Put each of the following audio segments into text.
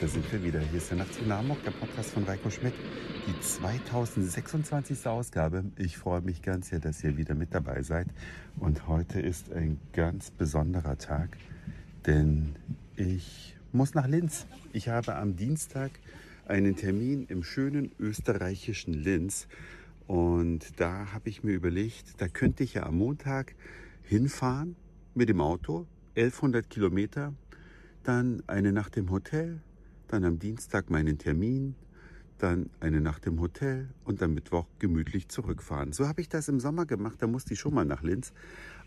da sind wir wieder. Hier ist der Nachtzug nach Hamburg, der Podcast von Reiko Schmidt. Die 2026. Ausgabe. Ich freue mich ganz sehr, dass ihr wieder mit dabei seid. Und heute ist ein ganz besonderer Tag, denn ich muss nach Linz. Ich habe am Dienstag einen Termin im schönen österreichischen Linz. Und da habe ich mir überlegt, da könnte ich ja am Montag hinfahren mit dem Auto, 1100 Kilometer, dann eine Nacht im Hotel, dann am Dienstag meinen Termin, dann eine Nacht im Hotel und am Mittwoch gemütlich zurückfahren. So habe ich das im Sommer gemacht, da musste ich schon mal nach Linz.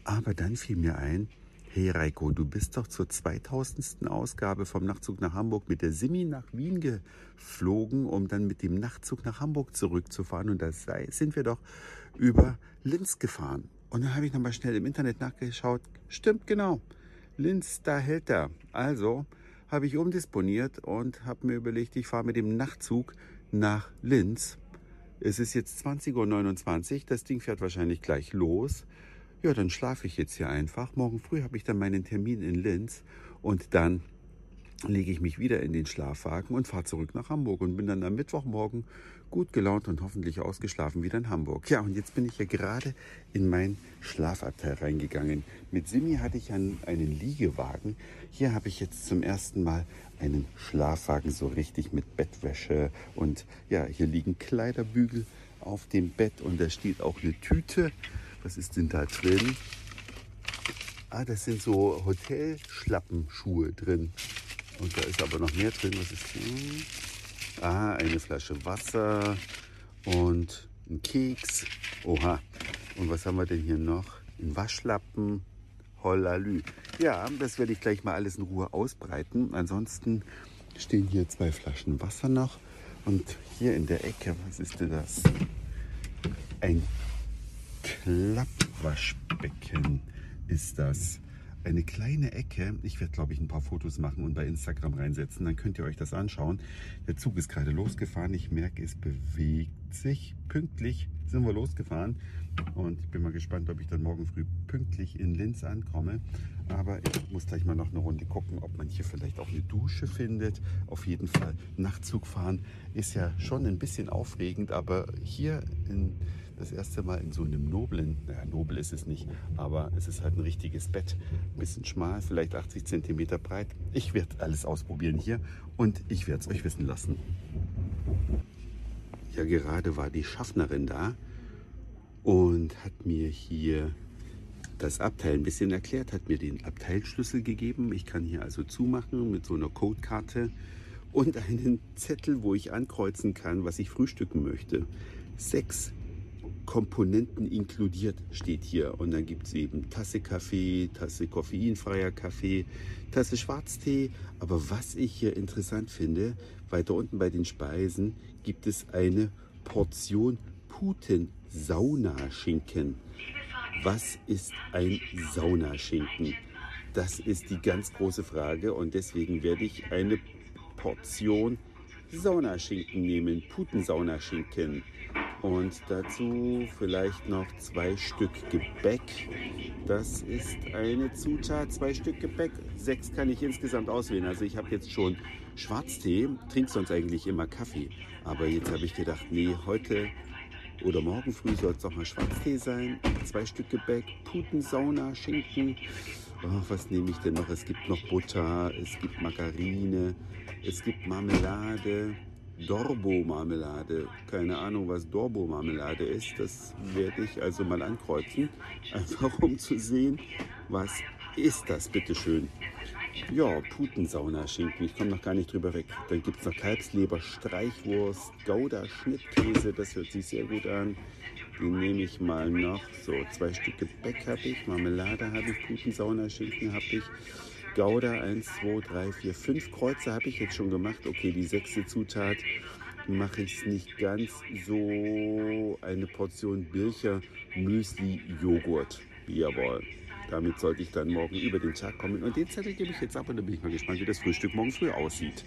Aber dann fiel mir ein, hey Reiko, du bist doch zur 2000. Ausgabe vom Nachtzug nach Hamburg mit der Simi nach Wien geflogen, um dann mit dem Nachtzug nach Hamburg zurückzufahren. Und da sind wir doch über Linz gefahren. Und dann habe ich nochmal schnell im Internet nachgeschaut. Stimmt genau. Linz, da hält er. Also habe ich umdisponiert und habe mir überlegt, ich fahre mit dem Nachtzug nach Linz. Es ist jetzt 20.29 Uhr, das Ding fährt wahrscheinlich gleich los. Ja, dann schlafe ich jetzt hier einfach. Morgen früh habe ich dann meinen Termin in Linz und dann lege ich mich wieder in den Schlafwagen und fahre zurück nach Hamburg und bin dann am Mittwochmorgen gut gelaunt und hoffentlich ausgeschlafen wieder in Hamburg. Ja, und jetzt bin ich ja gerade in mein Schlafabteil reingegangen. Mit Simi hatte ich einen, einen Liegewagen. Hier habe ich jetzt zum ersten Mal einen Schlafwagen so richtig mit Bettwäsche und ja, hier liegen Kleiderbügel auf dem Bett und da steht auch eine Tüte. Was ist denn da drin? Ah, das sind so Hotelschlappenschuhe drin. Und da ist aber noch mehr drin. Was ist hier? Ah, eine Flasche Wasser und ein Keks. Oha. Und was haben wir denn hier noch? Ein Waschlappen. Hollalü. Ja, das werde ich gleich mal alles in Ruhe ausbreiten. Ansonsten stehen hier zwei Flaschen Wasser noch. Und hier in der Ecke, was ist denn das? Ein Klappwaschbecken ist das eine kleine Ecke. Ich werde, glaube ich, ein paar Fotos machen und bei Instagram reinsetzen. Dann könnt ihr euch das anschauen. Der Zug ist gerade losgefahren. Ich merke, es bewegt sich. Pünktlich sind wir losgefahren. Und ich bin mal gespannt, ob ich dann morgen früh pünktlich in Linz ankomme. Aber ich muss gleich mal noch eine Runde gucken, ob man hier vielleicht auch eine Dusche findet. Auf jeden Fall Nachtzug fahren ist ja schon ein bisschen aufregend. Aber hier in das erste Mal in so einem noblen, naja, nobel ist es nicht, aber es ist halt ein richtiges Bett. Ein bisschen schmal, vielleicht 80 cm breit. Ich werde alles ausprobieren hier und ich werde es euch wissen lassen. Ja, gerade war die Schaffnerin da und hat mir hier das Abteil ein bisschen erklärt, hat mir den Abteilschlüssel gegeben. Ich kann hier also zumachen mit so einer Codekarte und einen Zettel, wo ich ankreuzen kann, was ich frühstücken möchte. Sechs Komponenten inkludiert, steht hier. Und dann gibt es eben Tasse Kaffee, Tasse koffeinfreier Kaffee, Tasse Schwarztee. Aber was ich hier interessant finde, weiter unten bei den Speisen gibt es eine Portion Puten-Saunaschinken. Was ist ein Saunaschinken? Das ist die ganz große Frage und deswegen werde ich eine Portion Saunaschinken nehmen, Putensaunaschinken. Und dazu vielleicht noch zwei Stück Gebäck. Das ist eine Zutat, zwei Stück Gebäck. Sechs kann ich insgesamt auswählen. Also ich habe jetzt schon Schwarztee, trinke sonst eigentlich immer Kaffee. Aber jetzt habe ich gedacht, nee, heute oder morgen früh soll es auch mal Schwarztee sein. Zwei Stück Gebäck, Putensauna, Schinken. Oh, was nehme ich denn noch? Es gibt noch Butter, es gibt Margarine, es gibt Marmelade. Dorbo-Marmelade. Keine Ahnung, was Dorbo-Marmelade ist. Das werde ich also mal ankreuzen. Einfach um zu sehen, was ist das, bitteschön. Ja, Putensauna-Schinken. Ich komme noch gar nicht drüber weg. Dann gibt es noch Kalbsleber, Streichwurst, Gouda, Schnittkäse. Das hört sich sehr gut an. Den nehme ich mal noch. So, zwei Stück Gebäck habe ich, Marmelade habe ich, Putensauna-Schinken habe ich. Gouda 1, 2, 3, 4, 5 Kreuze habe ich jetzt schon gemacht. Okay, die sechste Zutat mache ich es nicht ganz so. Eine Portion Bircher Müsli Joghurt. Jawohl. Damit sollte ich dann morgen über den Tag kommen. Und den Zettel gebe ich jetzt ab und dann bin ich mal gespannt, wie das Frühstück morgen früh aussieht.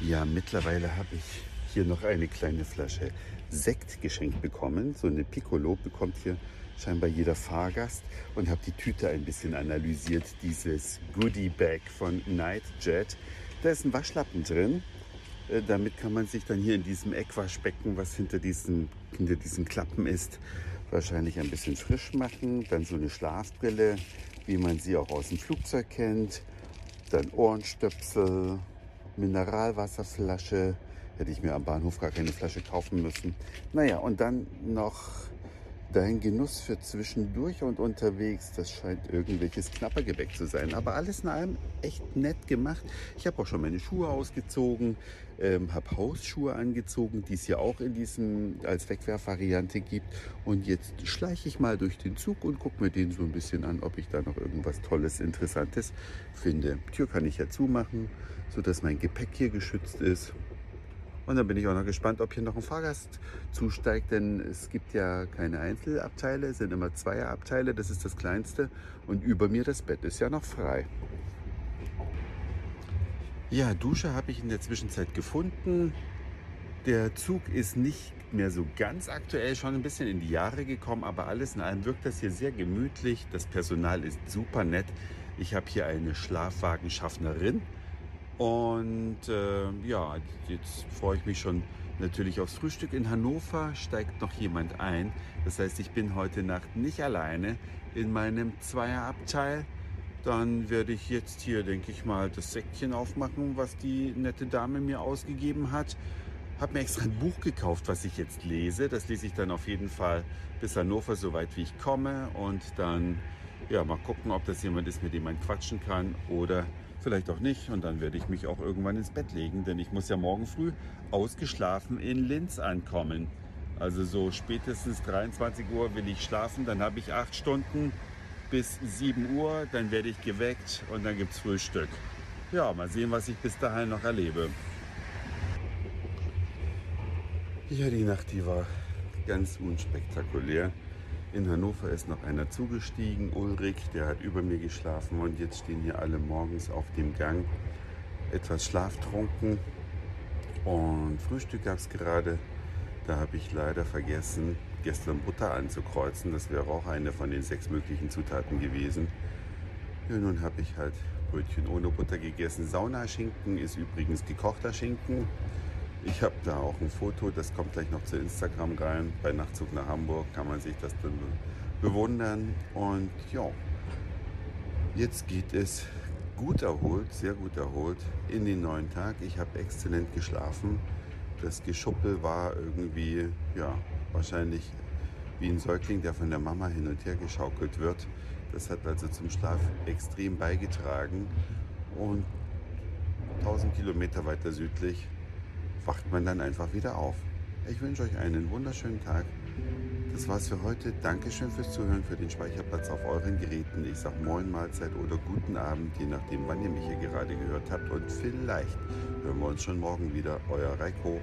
Ja, mittlerweile habe ich hier noch eine kleine Flasche Sekt geschenkt bekommen. So eine Piccolo bekommt hier scheinbar jeder Fahrgast und habe die Tüte ein bisschen analysiert, dieses Goodie Bag von Nightjet. Da ist ein Waschlappen drin. Äh, damit kann man sich dann hier in diesem Eckwaschbecken, was hinter diesen, hinter diesen Klappen ist, wahrscheinlich ein bisschen frisch machen. Dann so eine Schlafbrille, wie man sie auch aus dem Flugzeug kennt. Dann Ohrenstöpsel, Mineralwasserflasche. Hätte ich mir am Bahnhof gar keine Flasche kaufen müssen. Naja, und dann noch Dein Genuss für zwischendurch und unterwegs, das scheint irgendwelches Knappergebäck zu sein. Aber alles in allem echt nett gemacht. Ich habe auch schon meine Schuhe ausgezogen, ähm, habe Hausschuhe angezogen, die es ja auch in diesem als Wegwerfvariante gibt. Und jetzt schleiche ich mal durch den Zug und gucke mir den so ein bisschen an, ob ich da noch irgendwas Tolles, Interessantes finde. Tür kann ich ja zumachen, sodass mein Gepäck hier geschützt ist. Und dann bin ich auch noch gespannt, ob hier noch ein Fahrgast zusteigt, denn es gibt ja keine Einzelabteile, es sind immer Zweierabteile, das ist das kleinste. Und über mir das Bett ist ja noch frei. Ja, Dusche habe ich in der Zwischenzeit gefunden. Der Zug ist nicht mehr so ganz aktuell, schon ein bisschen in die Jahre gekommen, aber alles in allem wirkt das hier sehr gemütlich. Das Personal ist super nett. Ich habe hier eine Schlafwagenschaffnerin und äh, ja, jetzt freue ich mich schon natürlich aufs Frühstück. In Hannover steigt noch jemand ein. Das heißt, ich bin heute Nacht nicht alleine in meinem Zweierabteil. Dann werde ich jetzt hier, denke ich mal, das Säckchen aufmachen, was die nette Dame mir ausgegeben hat. Habe mir extra ein Buch gekauft, was ich jetzt lese. Das lese ich dann auf jeden Fall bis Hannover, soweit wie ich komme. Und dann ja, mal gucken, ob das jemand ist, mit dem man quatschen kann oder vielleicht auch nicht. Und dann werde ich mich auch irgendwann ins Bett legen, denn ich muss ja morgen früh ausgeschlafen in Linz ankommen. Also so spätestens 23 Uhr will ich schlafen, dann habe ich acht Stunden bis 7 Uhr, dann werde ich geweckt und dann gibt es Frühstück. Ja, mal sehen, was ich bis dahin noch erlebe. Ja, die Nacht, die war ganz unspektakulär. In Hannover ist noch einer zugestiegen, Ulrich, der hat über mir geschlafen und jetzt stehen hier alle morgens auf dem Gang, etwas schlaftrunken und Frühstück gab es gerade. Da habe ich leider vergessen, gestern Butter anzukreuzen. Das wäre auch eine von den sechs möglichen Zutaten gewesen. Ja, nun habe ich halt Brötchen ohne Butter gegessen. Saunaschinken ist übrigens gekochter Schinken. Ich habe da auch ein Foto, das kommt gleich noch zu Instagram rein. Bei Nachtzug nach Hamburg kann man sich das dann bewundern. Und ja, jetzt geht es gut erholt, sehr gut erholt in den neuen Tag. Ich habe exzellent geschlafen. Das Geschuppel war irgendwie, ja, wahrscheinlich wie ein Säugling, der von der Mama hin und her geschaukelt wird. Das hat also zum Schlaf extrem beigetragen. Und 1000 Kilometer weiter südlich wacht man dann einfach wieder auf. Ich wünsche euch einen wunderschönen Tag. Das war's für heute. Dankeschön fürs Zuhören, für den Speicherplatz auf euren Geräten. Ich sage Moin, Mahlzeit oder guten Abend, je nachdem, wann ihr mich hier gerade gehört habt. Und vielleicht hören wir uns schon morgen wieder. Euer Reiko.